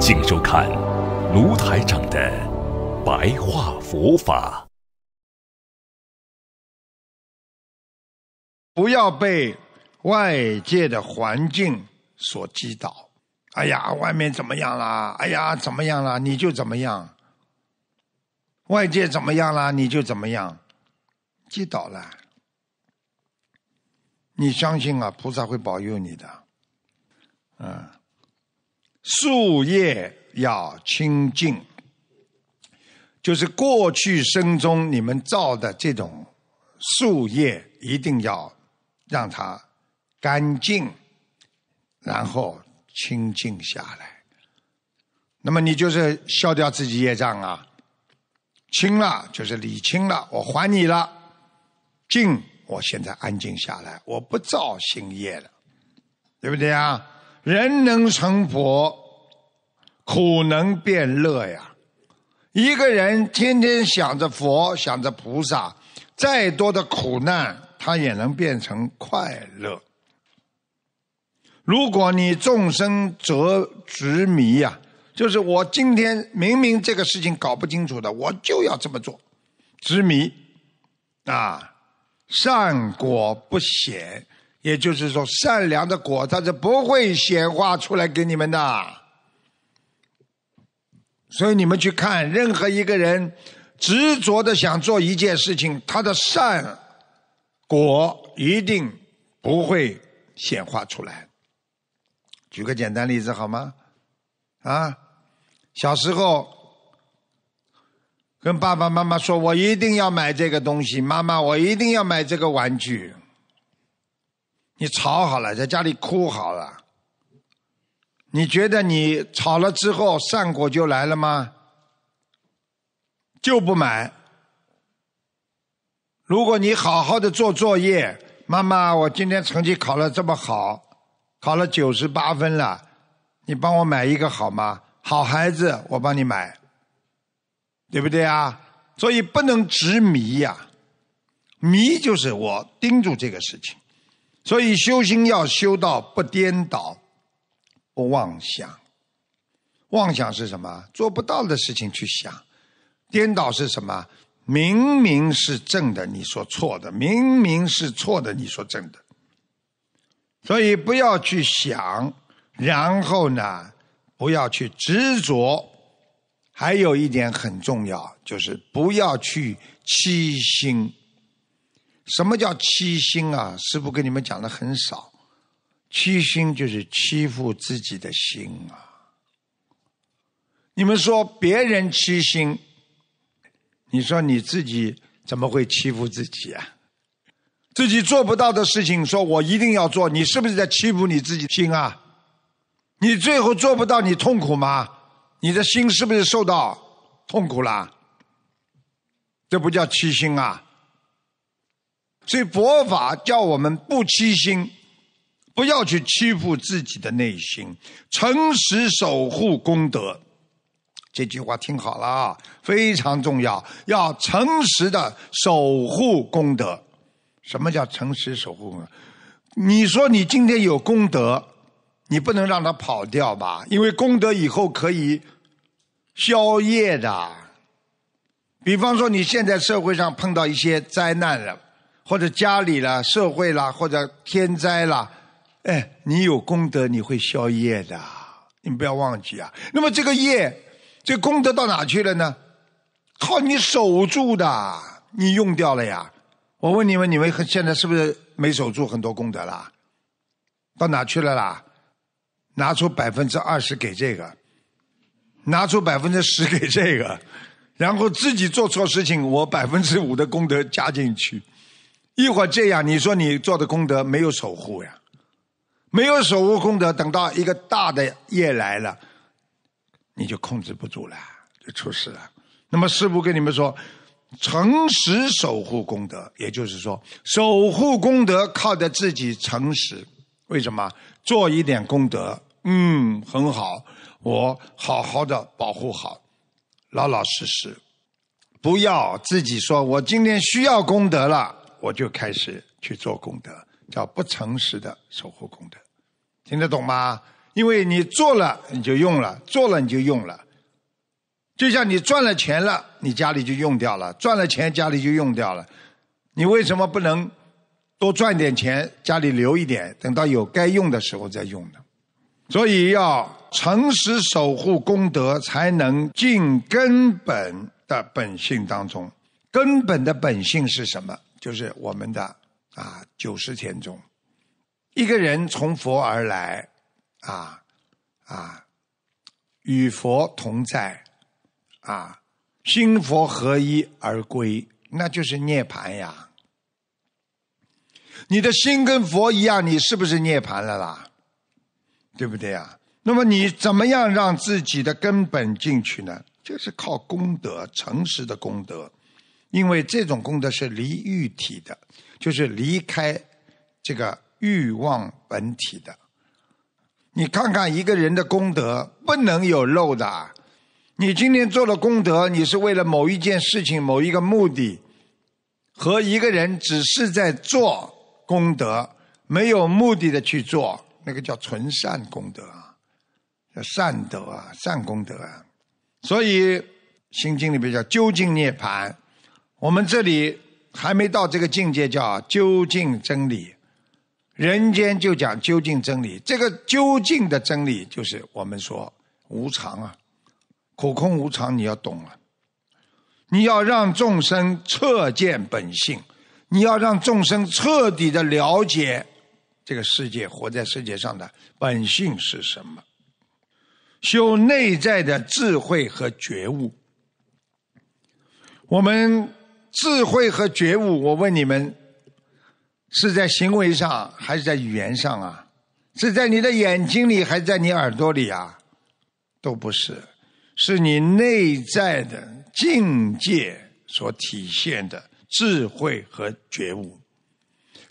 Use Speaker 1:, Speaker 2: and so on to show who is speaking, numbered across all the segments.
Speaker 1: 请收看卢台长的白话佛法。
Speaker 2: 不要被外界的环境所击倒。哎呀，外面怎么样啦？哎呀，怎么样啦？你就怎么样。外界怎么样啦？你就怎么样。击倒了，你相信啊？菩萨会保佑你的。嗯。树叶要清净，就是过去生中你们造的这种树叶，一定要让它干净，然后清净下来。那么你就是消掉自己业障啊，清了就是理清了，我还你了，静，我现在安静下来，我不造新业了，对不对啊？人能成佛，苦能变乐呀。一个人天天想着佛，想着菩萨，再多的苦难，他也能变成快乐。如果你众生则执迷呀，就是我今天明明这个事情搞不清楚的，我就要这么做，执迷啊，善果不显。也就是说，善良的果它是不会显化出来给你们的。所以你们去看，任何一个人执着的想做一件事情，他的善果一定不会显化出来。举个简单例子好吗？啊，小时候跟爸爸妈妈说：“我一定要买这个东西，妈妈，我一定要买这个玩具。”你吵好了，在家里哭好了，你觉得你吵了之后善果就来了吗？就不买。如果你好好的做作业，妈妈，我今天成绩考了这么好，考了九十八分了，你帮我买一个好吗？好孩子，我帮你买，对不对啊？所以不能执迷呀，迷就是我盯住这个事情。所以修心要修到不颠倒、不妄想。妄想是什么？做不到的事情去想。颠倒是什么？明明是正的，你说错的；明明是错的，你说正的。所以不要去想，然后呢，不要去执着。还有一点很重要，就是不要去欺心。什么叫欺心啊？师傅跟你们讲的很少，欺心就是欺负自己的心啊。你们说别人欺心，你说你自己怎么会欺负自己啊？自己做不到的事情，说我一定要做，你是不是在欺负你自己心啊？你最后做不到，你痛苦吗？你的心是不是受到痛苦了？这不叫欺心啊！所以佛法叫我们不欺心，不要去欺负自己的内心，诚实守护功德。这句话听好了啊，非常重要，要诚实的守护功德。什么叫诚实守护功德？你说你今天有功德，你不能让它跑掉吧？因为功德以后可以消业的。比方说，你现在社会上碰到一些灾难了。或者家里了、社会啦，或者天灾啦，哎，你有功德，你会消业的，你不要忘记啊。那么这个业，这功德到哪去了呢？靠你守住的，你用掉了呀。我问你们，你们现在是不是没守住很多功德啦？到哪去了啦？拿出百分之二十给这个，拿出百分之十给这个，然后自己做错事情，我百分之五的功德加进去。一会儿这样，你说你做的功德没有守护呀？没有守护功德，等到一个大的业来了，你就控制不住了，就出事了。那么师父跟你们说，诚实守护功德，也就是说，守护功德靠着自己诚实。为什么？做一点功德，嗯，很好，我好好的保护好，老老实实，不要自己说我今天需要功德了，我就开始去做功德，叫不诚实的守护功德，听得懂吗？因为你做了你就用了，做了你就用了，就像你赚了钱了，你家里就用掉了，赚了钱家里就用掉了，你为什么不能？多赚点钱，家里留一点，等到有该用的时候再用呢。所以要诚实守护功德，才能进根本的本性当中。根本的本性是什么？就是我们的啊九十天中，一个人从佛而来，啊啊与佛同在，啊心佛合一而归，那就是涅槃呀。你的心跟佛一样，你是不是涅槃了啦？对不对呀？那么你怎么样让自己的根本进去呢？就是靠功德，诚实的功德，因为这种功德是离欲体的，就是离开这个欲望本体的。你看看一个人的功德不能有漏的。你今天做了功德，你是为了某一件事情、某一个目的，和一个人只是在做。功德没有目的的去做，那个叫纯善功德啊，叫善德啊，善功德啊。所以心经里边叫究竟涅槃，我们这里还没到这个境界，叫究竟真理。人间就讲究竟真理，这个究竟的真理就是我们说无常啊，苦空无常，你要懂啊，你要让众生彻见本性。你要让众生彻底的了解这个世界，活在世界上的本性是什么？修内在的智慧和觉悟。我们智慧和觉悟，我问你们，是在行为上还是在语言上啊？是在你的眼睛里还是在你耳朵里啊？都不是，是你内在的境界所体现的。智慧和觉悟，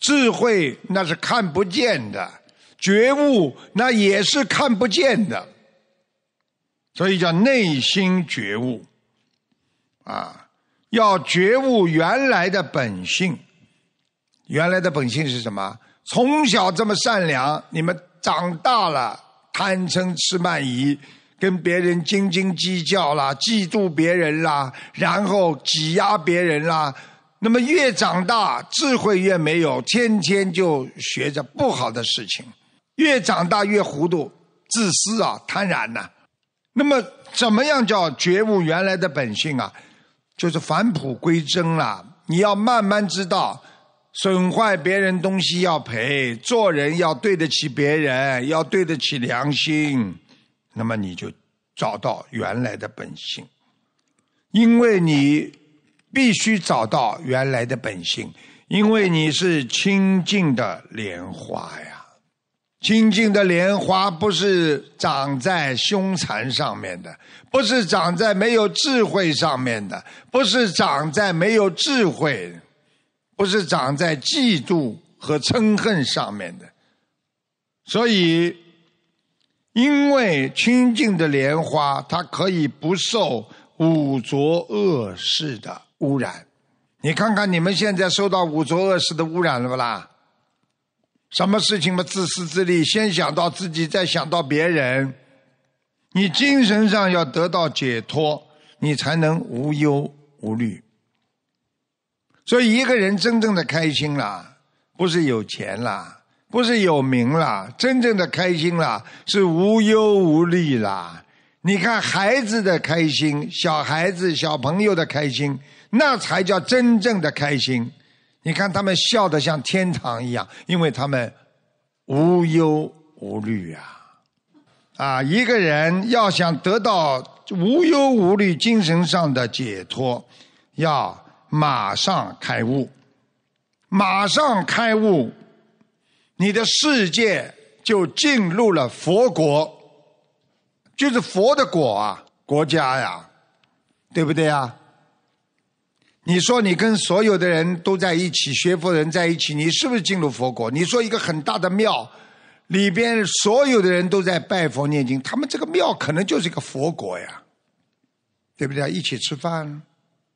Speaker 2: 智慧那是看不见的，觉悟那也是看不见的，所以叫内心觉悟。啊，要觉悟原来的本性，原来的本性是什么？从小这么善良，你们长大了贪嗔痴慢疑，跟别人斤斤计较啦，嫉妒别人啦，然后挤压别人啦。那么越长大，智慧越没有，天天就学着不好的事情，越长大越糊涂，自私啊，贪婪呐。那么怎么样叫觉悟原来的本性啊？就是返璞归真了。你要慢慢知道，损坏别人东西要赔，做人要对得起别人，要对得起良心。那么你就找到原来的本性，因为你。必须找到原来的本性，因为你是清净的莲花呀。清净的莲花不是长在凶残上面的，不是长在没有智慧上面的，不是长在没有智慧，不是长在嫉妒和嗔恨上面的。所以，因为清净的莲花，它可以不受五浊恶世的。污染，你看看你们现在受到五浊恶世的污染了不啦？什么事情嘛，自私自利，先想到自己，再想到别人。你精神上要得到解脱，你才能无忧无虑。所以，一个人真正的开心啦，不是有钱啦，不是有名啦，真正的开心啦，是无忧无虑啦。你看孩子的开心，小孩子、小朋友的开心。那才叫真正的开心。你看他们笑得像天堂一样，因为他们无忧无虑啊！啊，一个人要想得到无忧无虑、精神上的解脱，要马上开悟，马上开悟，你的世界就进入了佛国。就是佛的果啊，国家呀，对不对啊？你说你跟所有的人都在一起，学佛人在一起，你是不是进入佛国？你说一个很大的庙里边所有的人都在拜佛念经，他们这个庙可能就是一个佛国呀，对不对啊？一起吃饭，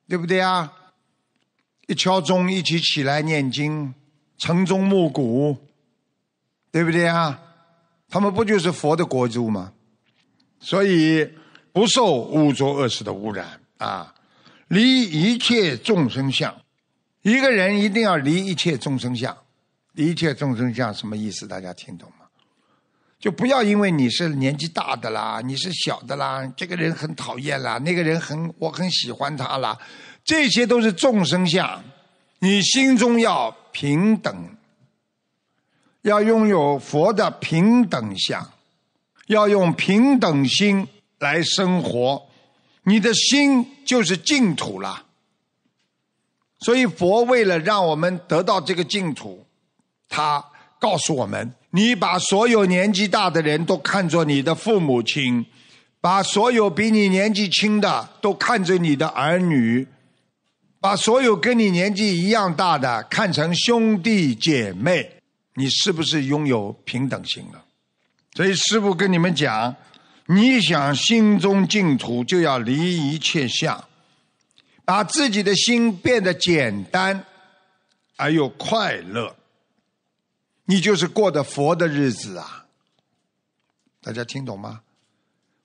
Speaker 2: 对不对啊？一敲钟，一起起来念经，晨钟暮鼓，对不对啊？他们不就是佛的国度吗？所以不受污浊恶世的污染啊，离一切众生相。一个人一定要离一切众生相，离一切众生相什么意思？大家听懂吗？就不要因为你是年纪大的啦，你是小的啦，这个人很讨厌啦，那个人很我很喜欢他啦。这些都是众生相，你心中要平等，要拥有佛的平等相，要用平等心来生活，你的心就是净土了。所以佛为了让我们得到这个净土，他告诉我们：你把所有年纪大的人都看作你的父母亲，把所有比你年纪轻的都看作你的儿女。把所有跟你年纪一样大的看成兄弟姐妹，你是不是拥有平等心了？所以师父跟你们讲，你想心中净土，就要离一切相，把自己的心变得简单而又快乐，你就是过的佛的日子啊！大家听懂吗？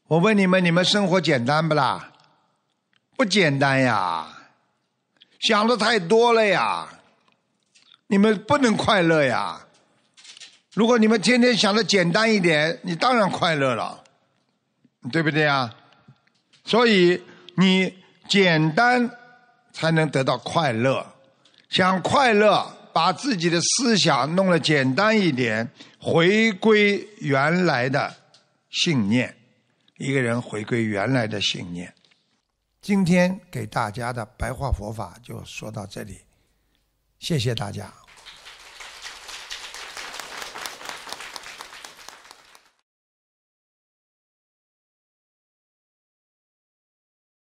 Speaker 2: 我问你们，你们生活简单不啦？不简单呀！想的太多了呀，你们不能快乐呀。如果你们天天想的简单一点，你当然快乐了，对不对啊？所以你简单才能得到快乐。想快乐，把自己的思想弄得简单一点，回归原来的信念。一个人回归原来的信念。今天给大家的白话佛法就说到这里，谢谢大家。